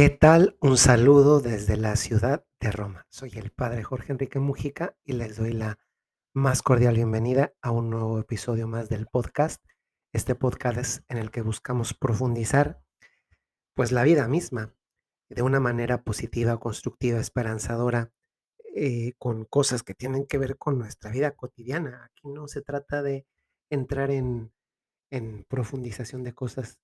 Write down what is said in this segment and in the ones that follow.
¿Qué tal? Un saludo desde la ciudad de Roma. Soy el padre Jorge Enrique Mujica y les doy la más cordial bienvenida a un nuevo episodio más del podcast. Este podcast es en el que buscamos profundizar pues la vida misma de una manera positiva, constructiva, esperanzadora, eh, con cosas que tienen que ver con nuestra vida cotidiana. Aquí no se trata de entrar en, en profundización de cosas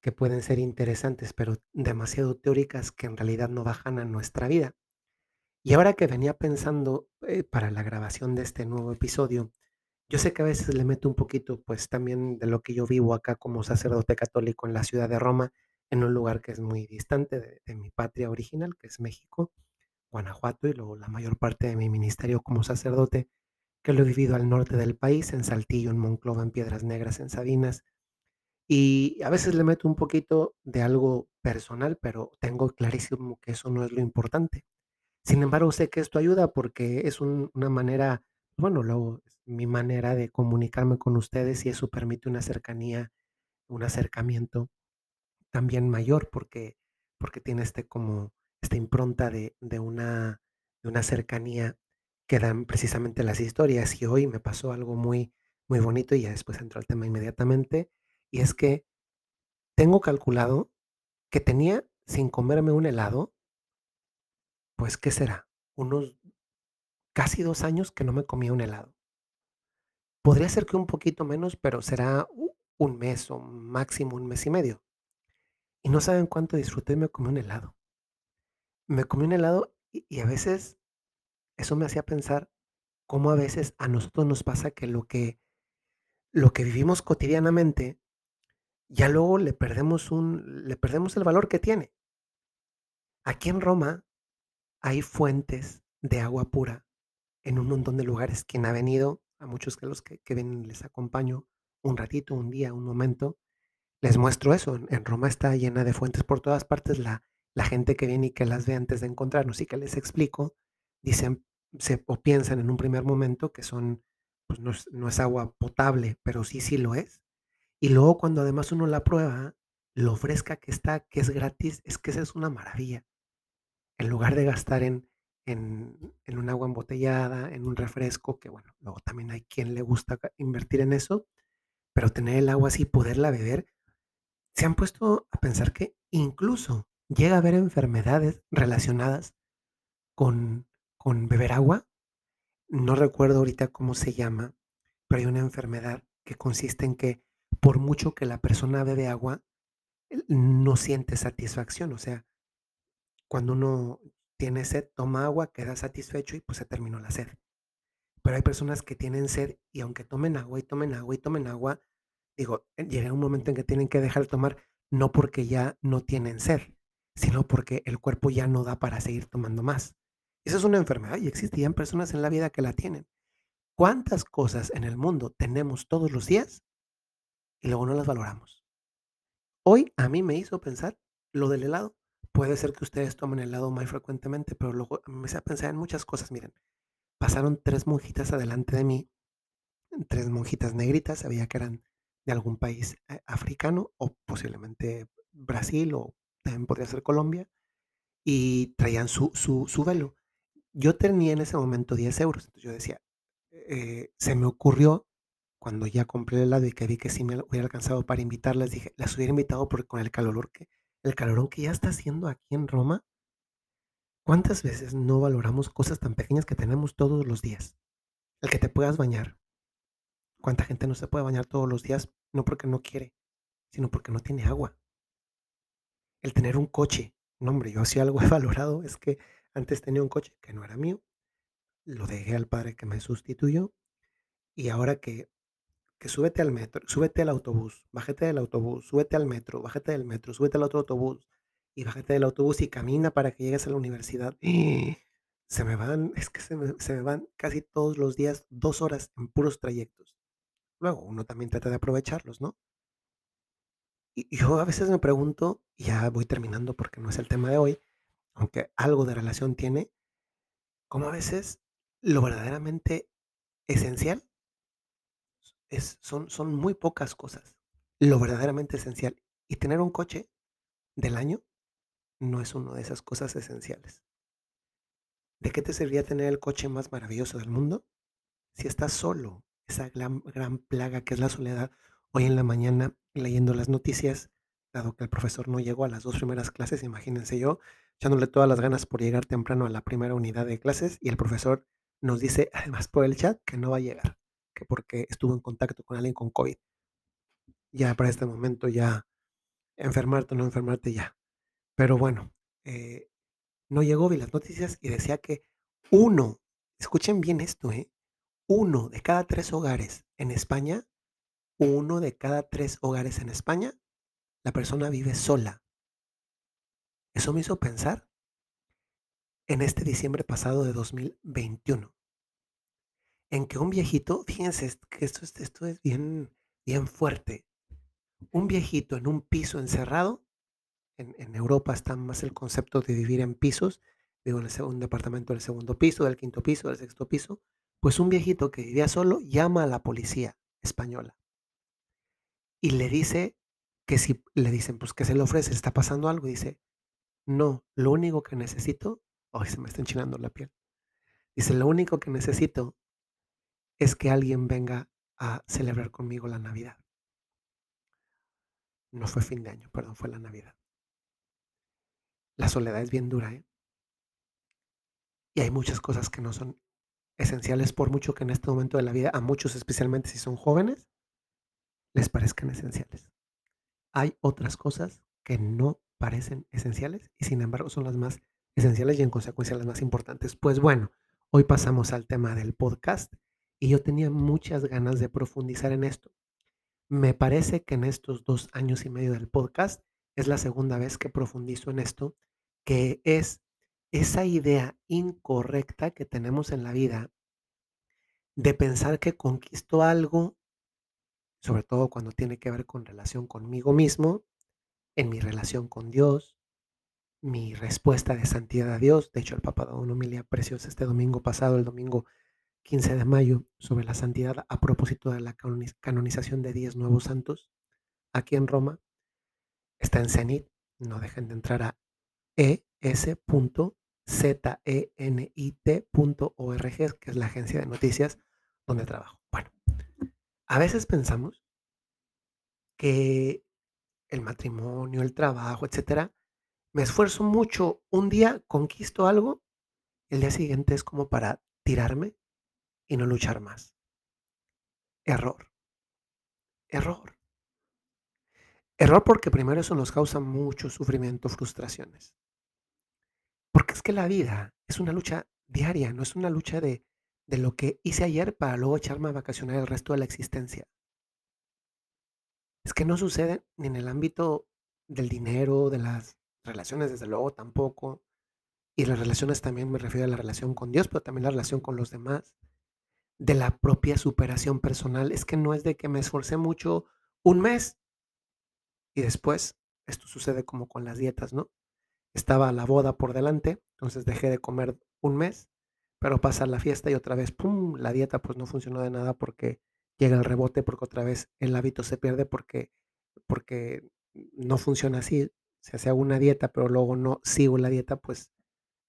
que pueden ser interesantes, pero demasiado teóricas que en realidad no bajan a nuestra vida. Y ahora que venía pensando eh, para la grabación de este nuevo episodio, yo sé que a veces le meto un poquito, pues también de lo que yo vivo acá como sacerdote católico en la ciudad de Roma, en un lugar que es muy distante de, de mi patria original, que es México, Guanajuato, y luego la mayor parte de mi ministerio como sacerdote, que lo he vivido al norte del país, en Saltillo, en Monclova, en Piedras Negras, en Sabinas, y a veces le meto un poquito de algo personal, pero tengo clarísimo que eso no es lo importante. Sin embargo, sé que esto ayuda porque es un- una manera, bueno, luego es mi manera de comunicarme con ustedes y eso permite una cercanía, un acercamiento también mayor porque, porque tiene este como esta impronta de, de una, de una cercanía que dan precisamente las historias. Y hoy me pasó algo muy, muy bonito y ya después entro al tema inmediatamente. Y es que tengo calculado que tenía sin comerme un helado, pues, ¿qué será? Unos casi 2 años que no me comía un helado. Podría ser que un poquito menos, pero será un mes o máximo un mes y medio. Y no saben cuánto disfruté, me comí un helado. Me comí un helado y y a veces eso me hacía pensar cómo a veces a nosotros nos pasa que lo que lo que vivimos cotidianamente, ya luego le perdemos un le perdemos el valor que tiene. Aquí en Roma hay fuentes de agua pura en un montón de lugares. Quien ha venido, a muchos de los que, que ven les acompaño un ratito, un día, un momento, les muestro eso. En, Roma está llena de fuentes por todas partes. La, la gente que viene y que las ve antes de encontrarnos y que les explico, dicen se, o piensan en un primer momento que son, pues no es, no es agua potable, pero sí, sí lo es. Y luego cuando además uno la prueba, lo fresca que está, que es gratis, es que esa es una maravilla en lugar de gastar en, en, en un agua embotellada, en un refresco, que bueno, luego también hay quien le gusta invertir en eso, pero tener el agua así, poderla beber, se han puesto a pensar que incluso llega a haber enfermedades relacionadas con, con beber agua. No recuerdo ahorita cómo se llama, pero hay una enfermedad que consiste en que por mucho que la persona bebe agua, no siente satisfacción, o sea, Cuando uno tiene sed, toma agua, queda satisfecho y pues se terminó la sed. Pero hay personas que tienen sed y aunque tomen agua y tomen agua y tomen agua, digo, eh, llega un momento en que tienen que dejar de tomar, no porque ya no tienen sed, sino porque el cuerpo ya no da para seguir tomando más. Esa es una enfermedad y existían personas en la vida que la tienen. ¿Cuántas cosas en el mundo tenemos todos los días y luego no las valoramos? Hoy a mí me hizo pensar lo del helado. Puede ser que ustedes tomen helado muy frecuentemente, pero luego me hizo pensar en muchas cosas. Miren, pasaron tres monjitas adelante de mí, tres monjitas negritas, sabía que eran de algún país eh, africano o posiblemente Brasil o también podría ser Colombia, y traían su, su, su velo. Yo tenía en ese momento 10 euros, entonces yo decía, eh, se me ocurrió cuando ya compré el helado y que vi que sí me hubiera alcanzado para invitarlas, dije, las hubiera invitado porque con el calor que, el calorón que ya está haciendo aquí en Roma, ¿cuántas veces no valoramos cosas tan pequeñas que tenemos todos los días? El que te puedas bañar. ¿Cuánta gente no se puede bañar todos los días? No porque no quiere, sino porque no tiene agua. El tener un coche. No, hombre, yo si algo he valorado es que antes tenía un coche que no era mío, lo dejé al padre que me sustituyó y ahora que que súbete al metro, súbete al autobús, bájate del autobús, súbete al metro, bájate del metro, súbete al otro autobús y bájate del autobús y camina para que llegues a la universidad. Se me van, es que se me, se me van casi todos los días dos horas en puros trayectos. Luego uno también trata de aprovecharlos, ¿no? Y yo a veces me pregunto, y ya voy terminando porque no es el tema de hoy, aunque algo de relación tiene, cómo a veces lo verdaderamente esencial es, son, muy pocas cosas. Lo verdaderamente esencial. Y tener un coche del año no es una de esas cosas esenciales. ¿De qué te serviría tener el coche más maravilloso del mundo si estás solo? Esa gran, gran plaga que es la soledad. Hoy en la mañana, leyendo las noticias, dado que el profesor no llegó a las dos primeras clases, imagínense yo, echándole todas las ganas por llegar temprano a la primera unidad de clases y el profesor nos dice, además por el chat, que no va a llegar, que porque estuvo en contacto con alguien con COVID. Ya para este momento, ya enfermarte o no enfermarte, ya. Pero bueno, eh, no llegó, vi las noticias y decía que uno, escuchen bien esto, ¿eh? Uno de cada tres hogares en España, uno de cada tres hogares en España, la persona vive sola. Eso me hizo pensar en este diciembre pasado de 2021, en que un viejito, fíjense que esto, es- esto es bien, bien fuerte, un viejito en un piso encerrado, en, Europa está más el concepto de vivir en pisos, vivo en el segundo departamento del segundo piso, del quinto piso, del sexto piso, pues un viejito que vivía solo llama a la policía española y le dice que si le dicen, pues que se le ofrece, está pasando algo, y dice, no, lo único que necesito, ay, se me está enchinando la piel. Dice, lo único que necesito es que alguien venga a celebrar conmigo la Navidad. No fue fin de año, perdón, fue la Navidad. La soledad es bien dura, ¿eh? Y hay muchas cosas que no son esenciales, por mucho que en este momento de la vida, a muchos, especialmente si son jóvenes, les parezcan esenciales. Hay otras cosas que no parecen esenciales y sin embargo son las más esenciales y en consecuencia las más importantes. Pues bueno, hoy pasamos al tema del podcast y yo tenía muchas ganas de profundizar en esto. Me parece que en estos dos años y medio del podcast es la segunda vez que profundizo en esto, que es esa idea incorrecta que tenemos en la vida de pensar que conquisto algo, sobre todo cuando tiene que ver con relación conmigo mismo, en mi relación con Dios, mi respuesta de santidad a Dios. De hecho, el Papa dio una homilía preciosa este domingo pasado, el domingo 15 de mayo, sobre la santidad a propósito de la canoniz- canonización de 10 nuevos santos aquí en Roma. Está en Cenit. No dejen de entrar a E es.zenit.org, que es la agencia de noticias donde trabajo. Bueno, a veces pensamos que el matrimonio, el trabajo, etcétera, me esfuerzo mucho, un día conquisto algo, el día siguiente es como para tirarme y no luchar más. Error, error. Error porque primero eso nos causa mucho sufrimiento, frustraciones. Porque es que la vida es una lucha diaria, no es una lucha de, de lo que hice ayer para luego echarme a vacacionar el resto de la existencia. Es que no sucede ni en el ámbito del dinero, de las relaciones, desde luego tampoco. Y las relaciones también me refiero a la relación con Dios, pero también la relación con los demás. De la propia superación personal. Es que no es de que me esforcé mucho un mes y después, esto sucede como con las dietas, ¿no? Estaba la boda por delante, entonces dejé de comer un mes, pero pasa la fiesta y otra vez, ¡pum!, la dieta pues no funcionó de nada porque llega el rebote, porque otra vez el hábito se pierde porque, porque no funciona así. Se hace una dieta, pero luego no sigo la dieta, pues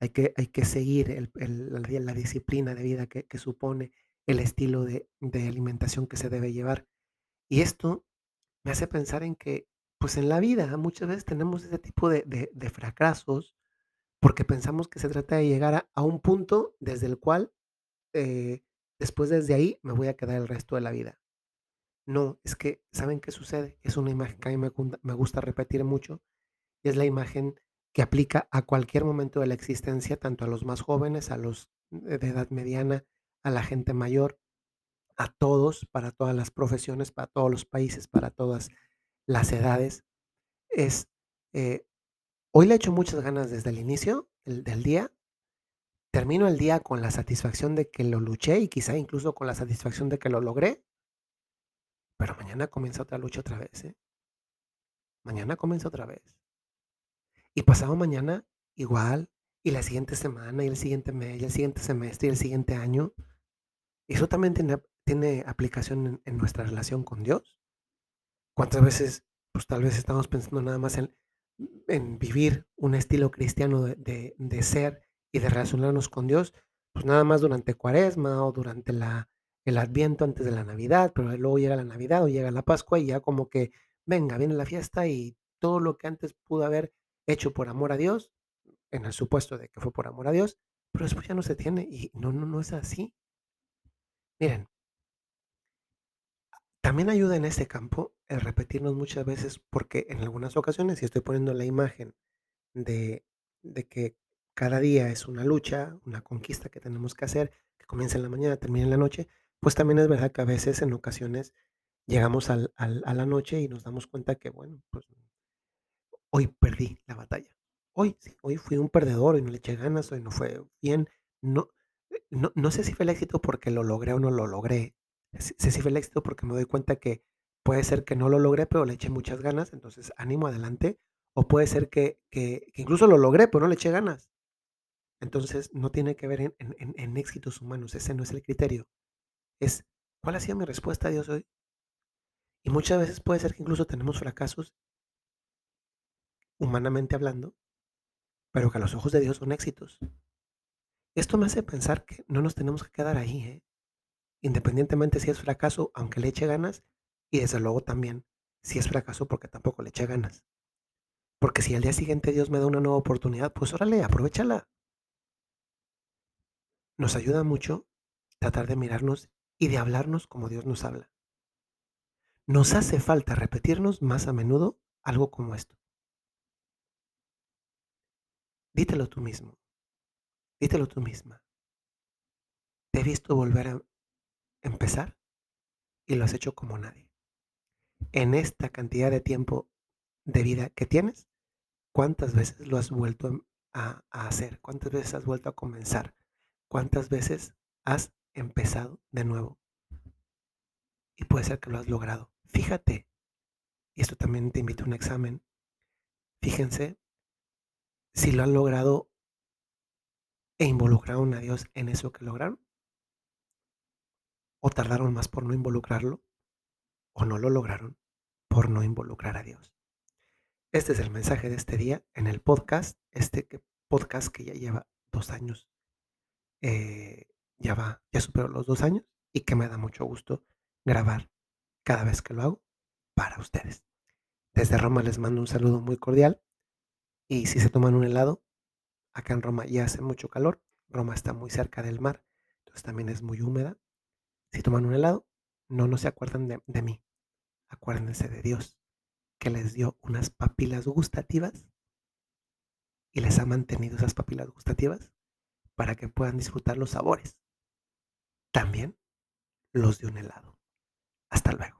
hay que, hay que seguir el- la, disciplina de vida que supone el estilo de, de alimentación que se debe llevar. Y esto me hace pensar en que, pues en la vida muchas veces tenemos ese tipo de, de- fracasos porque pensamos que se trata de llegar a, un punto desde el cual eh, después desde ahí me voy a quedar el resto de la vida. No, es que, ¿saben qué sucede? Es una imagen que a mí me, me gusta repetir mucho y es la imagen que aplica a cualquier momento de la existencia, tanto a los más jóvenes, a los de edad mediana, a la gente mayor, a todos, para todas las profesiones, para todos los países, para todas las edades. Es, eh, hoy le echo muchas ganas desde el inicio el- del día. Termino el día con la satisfacción de que lo luché y quizá incluso con la satisfacción de que lo logré, pero mañana comienza otra lucha otra vez, ¿eh? Mañana comienza otra vez. Y pasado mañana igual, y la siguiente semana, y el siguiente mes, y el siguiente semestre, y el siguiente año. Eso también tiene, aplicación en, nuestra relación con Dios. ¿Cuántas veces, pues tal vez estamos pensando nada más en vivir un estilo cristiano de de de ser y de relacionarnos con Dios, pues, nada más durante Cuaresma o durante la el Adviento antes de la Navidad, pero luego llega la Navidad o llega la Pascua y ya como que, venga, viene la fiesta y todo lo que antes pudo haber hecho por amor a Dios, en el supuesto de que fue por amor a Dios, pero después ya no se tiene y no, no, no es así. Miren, también ayuda en ese campo el repetirnos muchas veces, porque en algunas ocasiones, si estoy poniendo la imagen de, de que cada día es una lucha, una conquista que tenemos que hacer, que comienza en la mañana, termina en la noche, pues también es verdad que a veces en ocasiones llegamos al, a la noche y nos damos cuenta que, bueno, pues Hoy perdí la batalla. Hoy sí, hoy fui un perdedor, hoy no le eché ganas, hoy no fue bien. No, no, no sé si fue el éxito porque lo logré o no lo logré. Sé si fue el éxito porque me doy cuenta que puede ser que no lo logré, pero le eché muchas ganas, entonces ánimo, adelante. O puede ser que, que- incluso lo logré, pero no le eché ganas. Entonces no tiene que ver en, en- en- en éxitos humanos, ese no es el criterio. Es cuál ha sido mi respuesta a Dios hoy. Y muchas veces puede ser que incluso tenemos fracasos, humanamente hablando, pero que a los ojos de Dios son éxitos. Esto me hace pensar que no nos tenemos que quedar ahí, ¿eh? Independientemente si es fracaso, aunque le eche ganas, y desde luego también si es fracaso porque tampoco le eche ganas. Porque si al día siguiente Dios me da una nueva oportunidad, pues órale, aprovéchala. Nos ayuda mucho tratar de mirarnos y de hablarnos como Dios nos habla. Nos hace falta repetirnos más a menudo algo como esto. Dítelo tú mismo, dítelo tú misma. Te he visto volver a empezar y lo has hecho como nadie. En esta cantidad de tiempo de vida que tienes, ¿cuántas veces lo has vuelto a, a hacer? ¿Cuántas veces has vuelto a comenzar? ¿Cuántas veces has empezado de nuevo? Y puede ser que lo has logrado. Fíjate, y esto también te invito a un examen. Fíjense si lo han logrado e involucraron a Dios en eso que lograron, o tardaron más por no involucrarlo, o no lo lograron por no involucrar a Dios. Este es el mensaje de este día en el podcast, este podcast que ya lleva dos años, eh, ya va, ya superó los dos años y que me da mucho gusto grabar cada vez que lo hago para ustedes. Desde Roma les mando un saludo muy cordial y si se toman un helado, acá en Roma ya hace mucho calor, Roma está muy cerca del mar, entonces también es muy húmeda. Si toman un helado, no, no se acuerdan de, mí, acuérdense de Dios, que les dio unas papilas gustativas y les ha mantenido esas papilas gustativas para que puedan disfrutar los sabores. También los de un helado. Hasta luego.